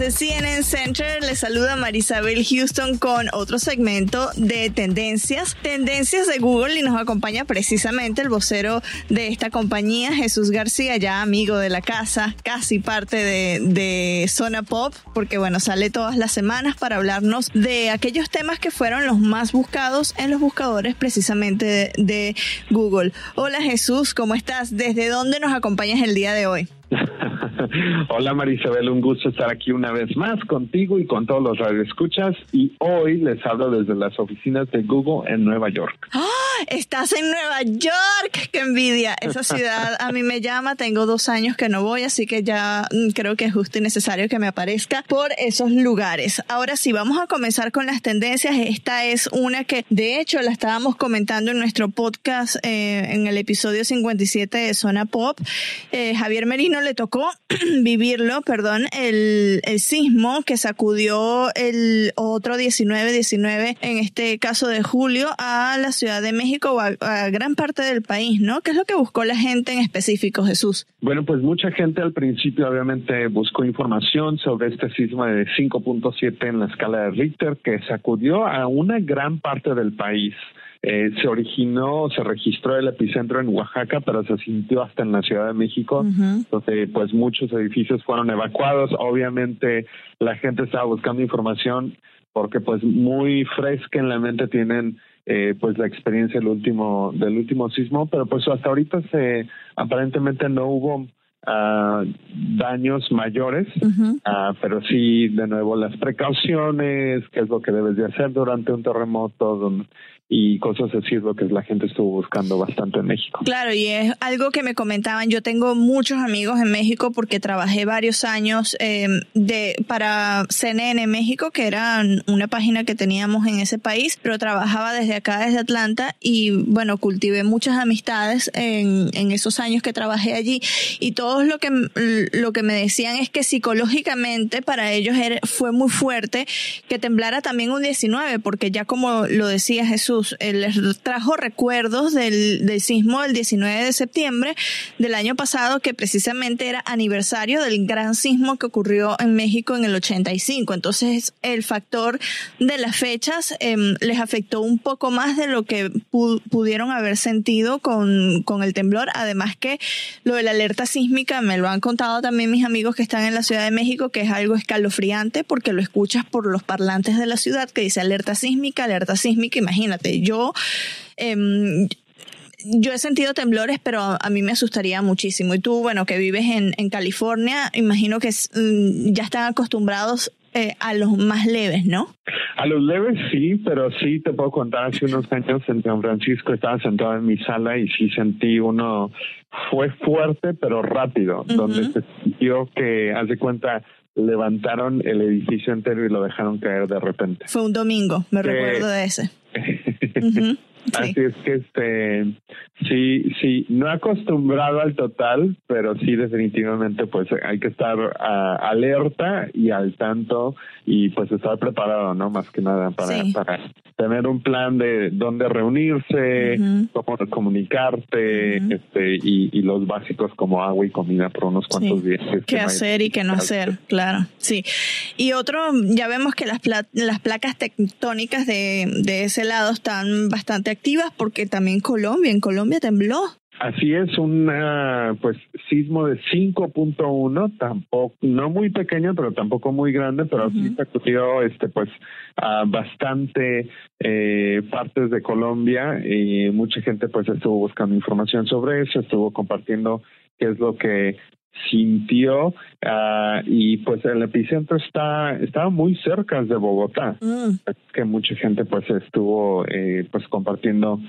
Desde CNN Center les saluda Marisabel Houston con otro segmento de tendencias, tendencias de Google y nos acompaña precisamente el vocero de esta compañía, Jesús García, ya amigo de la casa, casi parte de, Zona Pop, porque bueno, sale todas las semanas para hablarnos de aquellos temas que fueron los más buscados en los buscadores precisamente de, de Google. Hola Jesús, ¿cómo estás? ¿Desde dónde nos acompañas el día de hoy? Hola Marisabel, un gusto estar aquí una vez más contigo y con todos los radioescuchas y hoy les hablo desde las oficinas de Google en Nueva York. ¡Ah! Estás en Nueva York, qué envidia. Esa ciudad a mí me llama, tengo dos años que no voy, así que ya mm, creo que es justo y necesario que me aparezca por esos lugares. Ahora sí, vamos a comenzar con las tendencias. Esta es una que de hecho la estábamos comentando en nuestro podcast eh, en el episodio 57 de Zona Pop. Eh, Javier Merino le tocó vivirlo, perdón, el, el sismo que sacudió el otro 19-19, en este caso de julio, a la Ciudad de México o a, gran parte del país, ¿no? ¿Qué es lo que buscó la gente en específico, Jesús? Bueno, pues mucha gente al principio obviamente buscó información sobre este sismo de 5.7 en la escala de Richter que sacudió a una gran parte del país. Eh, se originó, se registró el epicentro en Oaxaca, pero se sintió hasta en la Ciudad de México, uh-huh. donde pues muchos edificios fueron evacuados. Obviamente la gente estaba buscando información porque pues muy fresca en la mente tienen eh, pues la experiencia del último del último sismo, pero pues hasta ahorita se aparentemente no hubo Uh, daños mayores, uh, pero sí, de nuevo, las precauciones, qué es lo que debes de hacer durante un terremoto, donde, y cosas así es lo que la gente estuvo buscando bastante en México. Claro, y es algo que me comentaban. Yo tengo muchos amigos en México porque trabajé varios años eh, de para CNN México, que era una página que teníamos en ese país, pero trabajaba desde acá, desde Atlanta, y bueno, cultivé muchas amistades en, en esos años que trabajé allí. Y todos lo que, lo que me decían es que psicológicamente para ellos fue muy fuerte que temblara también un 19, porque ya como lo decía Jesús, les trajo recuerdos del, del sismo del 19 de septiembre del año pasado, que precisamente era aniversario del gran sismo que ocurrió en México en el 85. Entonces, el factor de las fechas eh, les afectó un poco más de lo que pu pudieron haber sentido con, con el temblor. Además que lo de la alerta sísmica me lo han contado también mis amigos que están en la Ciudad de México, que es algo escalofriante porque lo escuchas por los parlantes de la ciudad que dice alerta sísmica, alerta sísmica, imagínate yo, eh, yo he sentido temblores, pero a mí me asustaría muchísimo. Y tú, bueno, que vives en, en California, imagino que mm, ya están acostumbrados eh, a los más leves, ¿no? A los leves sí, pero sí te puedo contar, hace unos años en San Francisco estaba sentado en mi sala y sí sentí uno, fue fuerte pero rápido, uh -huh. donde se sintió que, haz de cuenta, levantaron el edificio entero y lo dejaron caer de repente. Fue un domingo, me que, recuerdo de ese. uh -huh. Sí. Así es que este sí, sí, no acostumbrado al total, pero sí definitivamente pues hay que estar uh, alerta y al tanto y pues estar preparado, ¿no? Más que nada para, sí. para tener un plan de dónde reunirse, uh -huh. cómo comunicarte, uh -huh. este, y, y, los básicos como agua y comida por unos cuantos sí. días. ¿Qué hacer y qué no hacer? Claro, sí. Y otro, ya vemos que las, pla las placas tectónicas de, de ese lado están bastante activas porque también Colombia, en Colombia tembló. Así es, un pues sismo de 5.1, tampoco no muy pequeño, pero tampoco muy grande, pero uh -huh. sí sacudió este pues a bastante eh, partes de Colombia y mucha gente pues estuvo buscando información sobre eso, estuvo compartiendo qué es lo que sintió uh, y pues el epicentro está estaba muy cerca de Bogotá mm. que mucha gente pues estuvo eh, pues compartiendo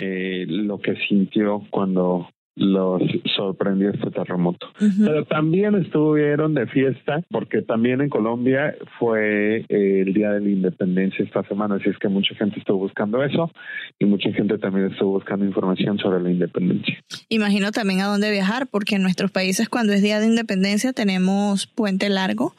eh, lo que sintió cuando los sorprendió este terremoto. Uh -huh. Pero también estuvieron de fiesta porque también en Colombia fue eh, el Día de la Independencia esta semana, así es que mucha gente estuvo buscando eso y mucha gente también estuvo buscando información sobre la independencia. Imagino también a dónde viajar porque en nuestros países cuando es Día de Independencia tenemos puente largo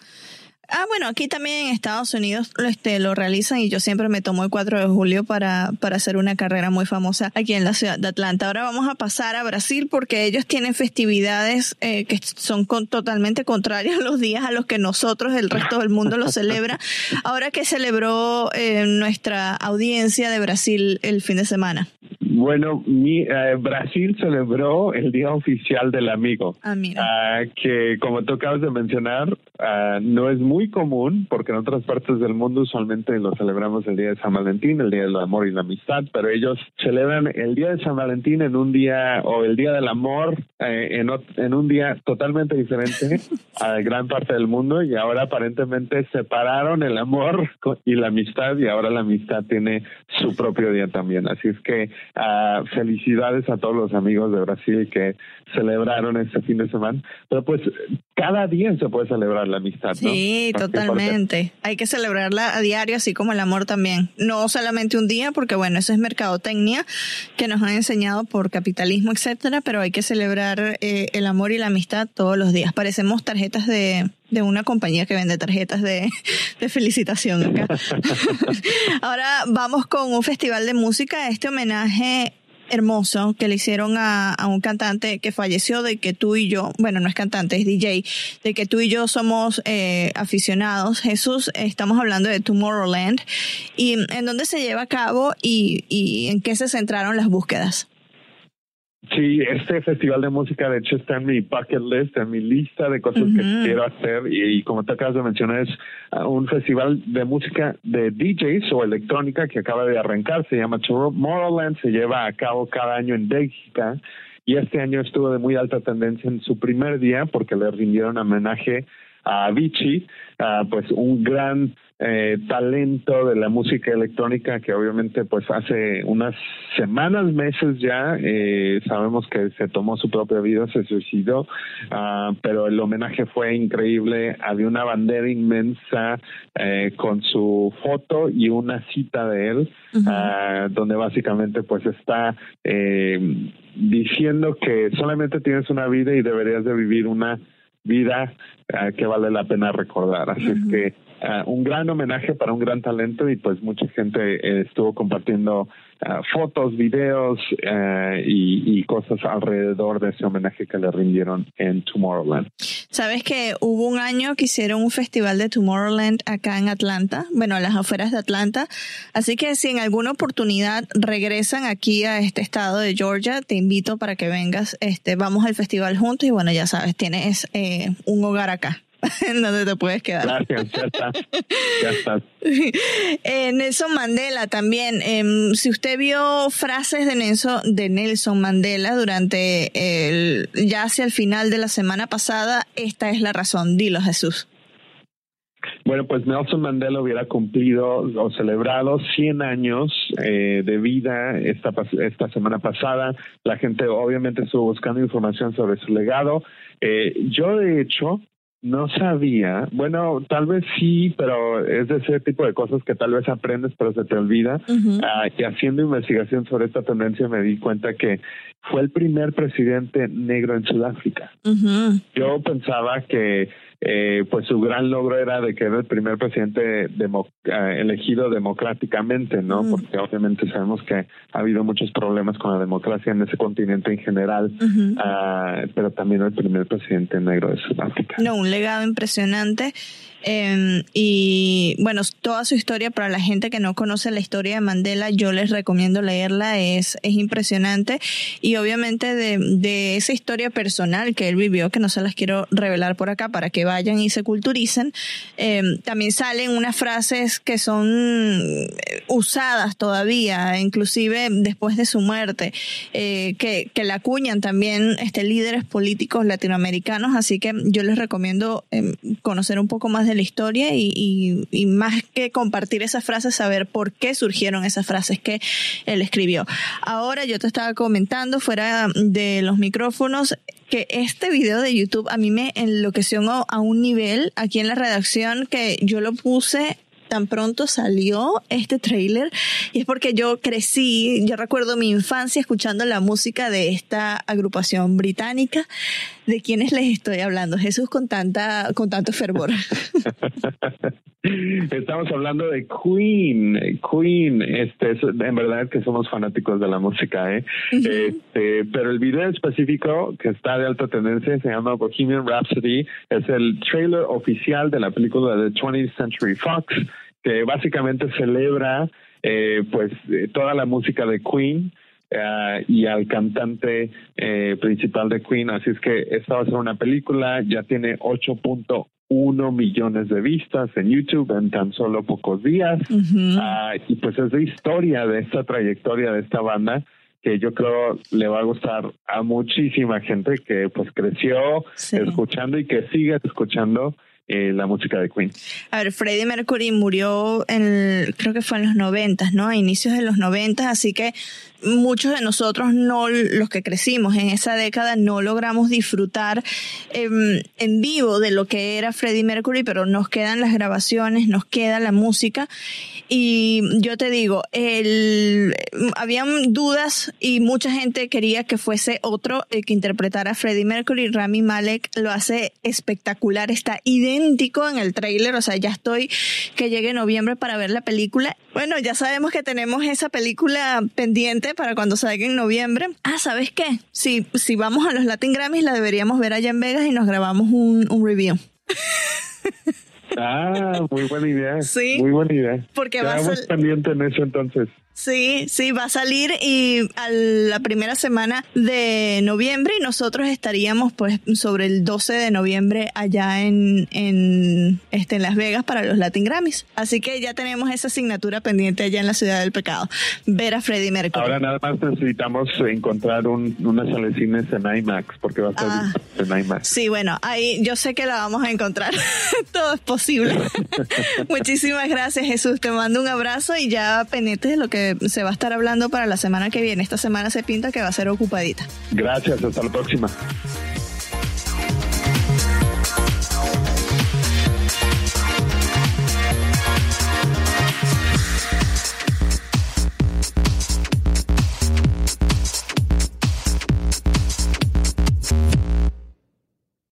Ah, bueno, aquí también en Estados Unidos este, lo realizan y yo siempre me tomo el 4 de julio para, para hacer una carrera muy famosa aquí en la ciudad de Atlanta. Ahora vamos a pasar a Brasil porque ellos tienen festividades eh, que son totalmente contrarias a los días a los que nosotros, el resto del mundo, lo celebra. Ahora que celebró eh, nuestra audiencia de Brasil el fin de semana. Bueno, mi, eh, Brasil celebró el Día Oficial del Amigo, ah, mira. Ah, que como tú acabas de mencionar, ah, no es muy común porque en otras partes del mundo usualmente lo celebramos el Día de San Valentín, el Día del Amor y la Amistad, pero ellos celebran el Día de San Valentín en un día o el Día del Amor eh, en, en un día totalmente diferente a gran parte del mundo y ahora aparentemente separaron el amor y la amistad y ahora la amistad tiene su propio día también. Así es que felicidades a todos los amigos de Brasil que celebraron este fin de semana. Pero pues cada día se puede celebrar la amistad. ¿no? Sí, totalmente. Hay que celebrarla a diario, así como el amor también. No solamente un día, porque bueno, eso es mercadotecnia que nos han enseñado por capitalismo, etcétera, pero hay que celebrar eh, el amor y la amistad todos los días. Parecemos tarjetas de, de una compañía que vende tarjetas de, de felicitación acá. Ahora vamos con un festival de música, este homenaje hermoso que le hicieron a, a, un cantante que falleció, de que tú y yo, bueno, no es cantante, es DJ, de que tú y yo somos eh, aficionados. Jesús, estamos hablando de Tomorrowland y en dónde se lleva a cabo y, y en qué se centraron las búsquedas. Sí, este festival de música de hecho está en mi bucket list, en mi lista de cosas que quiero hacer. Y, como te acabas de mencionar es uh, un festival de música de DJs o electrónica que acaba de arrancar, se llama Tomorrowland, se lleva a cabo cada año en Bélgica. Y este año estuvo de muy alta tendencia en su primer día porque le rindieron homenaje a Avicii, pues un gran eh, talento de la música electrónica que obviamente pues hace unas semanas, meses ya, eh, sabemos que se tomó su propia vida, se suicidó, uh, pero el homenaje fue increíble, había una bandera inmensa eh, con su foto y una cita de él, uh, donde básicamente pues está eh, diciendo que solamente tienes una vida y deberías de vivir una vida uh, que vale la pena recordar. Así es que uh, un gran homenaje para un gran talento y pues mucha gente eh, estuvo compartiendo uh, fotos, videos y, y, cosas alrededor de ese homenaje que le rindieron en Tomorrowland. Sabes que hubo un año que hicieron un festival de Tomorrowland acá en Atlanta, bueno, a las afueras de Atlanta. Así que si en alguna oportunidad regresan aquí a este estado de Georgia, te invito para que vengas. Este, vamos al festival juntos y bueno, ya sabes, tienes eh, un hogar acá. en donde te puedes quedar. Gracias, ya está. Ya está. Eh, Nelson Mandela también. Eh, si usted vio frases de Nelson, de Nelson Mandela durante el, ya hacia el final de la semana pasada, esta es la razón. Dilo, Jesús. Bueno, pues Nelson Mandela hubiera cumplido o celebrado 100 años eh, de vida esta, esta semana pasada. La gente obviamente estuvo buscando información sobre su legado. Eh, yo, de hecho, no sabía, bueno, tal vez sí, pero es de ese tipo de cosas que tal vez aprendes pero se te olvida. Ah, y haciendo investigación sobre esta tendencia me di cuenta que fue el primer presidente negro en Sudáfrica. Yo pensaba que eh, pues su gran logro era de que era el primer presidente demo, eh, elegido democráticamente, ¿no? Porque obviamente sabemos que ha habido muchos problemas con la democracia en ese continente en general, uh, pero también el primer presidente negro de Sudáfrica. No, un legado impresionante. Eh, y bueno, toda su historia, para la gente que no conoce la historia de Mandela, yo les recomiendo leerla, es, es impresionante. Y obviamente de, de esa historia personal que él vivió, que no se las quiero revelar por acá para que vayan y se culturicen, eh, también salen unas frases que son usadas todavía, inclusive después de su muerte, eh, que, que la acuñan también este, líderes políticos latinoamericanos. Así que yo les recomiendo eh, conocer un poco más de la historia y, y, más que compartir esas frases, saber por qué surgieron esas frases que él escribió. Ahora yo te estaba comentando fuera de los micrófonos que este video de YouTube a mí me enloqueció a un nivel aquí en la redacción que yo lo puse tan pronto salió este trailer y es porque yo crecí, yo recuerdo mi infancia escuchando la música de esta agrupación británica de quiénes les estoy hablando, Jesús, con tanta, con tanto fervor. Estamos hablando de Queen, Queen, este, en verdad que somos fanáticos de la música, ¿eh? este, pero el video específico que está de alta tendencia se llama Bohemian Rhapsody, es el trailer oficial de la película de 20th Century Fox, que básicamente celebra eh, pues eh, toda la música de Queen. Uh, y al cantante eh, principal de Queen. Así es que esta va a ser una película, ya tiene 8.1 millones de vistas en YouTube en tan solo pocos días. Uh, y pues es de historia de esta trayectoria de esta banda que yo creo le va a gustar a muchísima gente que pues creció escuchando y que sigue escuchando eh, la música de Queen. A ver, Freddie Mercury murió en, creo que fue en los noventas, ¿no? A inicios de los noventas, así que muchos de nosotros no, los que crecimos en esa década, no logramos disfrutar em, en vivo de lo que era Freddie Mercury, pero nos quedan las grabaciones, nos queda la música. Y yo te digo, el, habían dudas y mucha gente quería que fuese otro el que interpretara a Freddie Mercury. Rami Malek lo hace espectacular, está idéntico en el trailer, o sea, ya estoy que llegue noviembre para ver la película. Bueno, ya sabemos que tenemos esa película pendiente para cuando salga en noviembre. Ah, ¿sabes qué? Si, si vamos a los Latin Grammys, la deberíamos ver allá en Vegas y nos grabamos un, un review. Ah, muy buena idea. Sí. Muy buena idea. Porque va a pendiente en eso entonces. Sí, sí, va a salir y a la primera semana de noviembre y nosotros estaríamos pues sobre el 12 de noviembre allá en, en, este, en Las Vegas para los Latin Grammys. Así que ya tenemos esa asignatura pendiente allá en la Ciudad del Pecado, ver a Freddie Mercury. Ahora nada más necesitamos encontrar un, una sala de cines en IMAX porque va a ser ah. en IMAX. Sí, bueno, ahí yo sé que la vamos a encontrar. Todo es posible. Muchísimas gracias Jesús, te mando un abrazo y ya pendientes de lo que se va a estar hablando para la semana que viene. Esta semana se pinta que va a ser ocupadita. Gracias, hasta la próxima.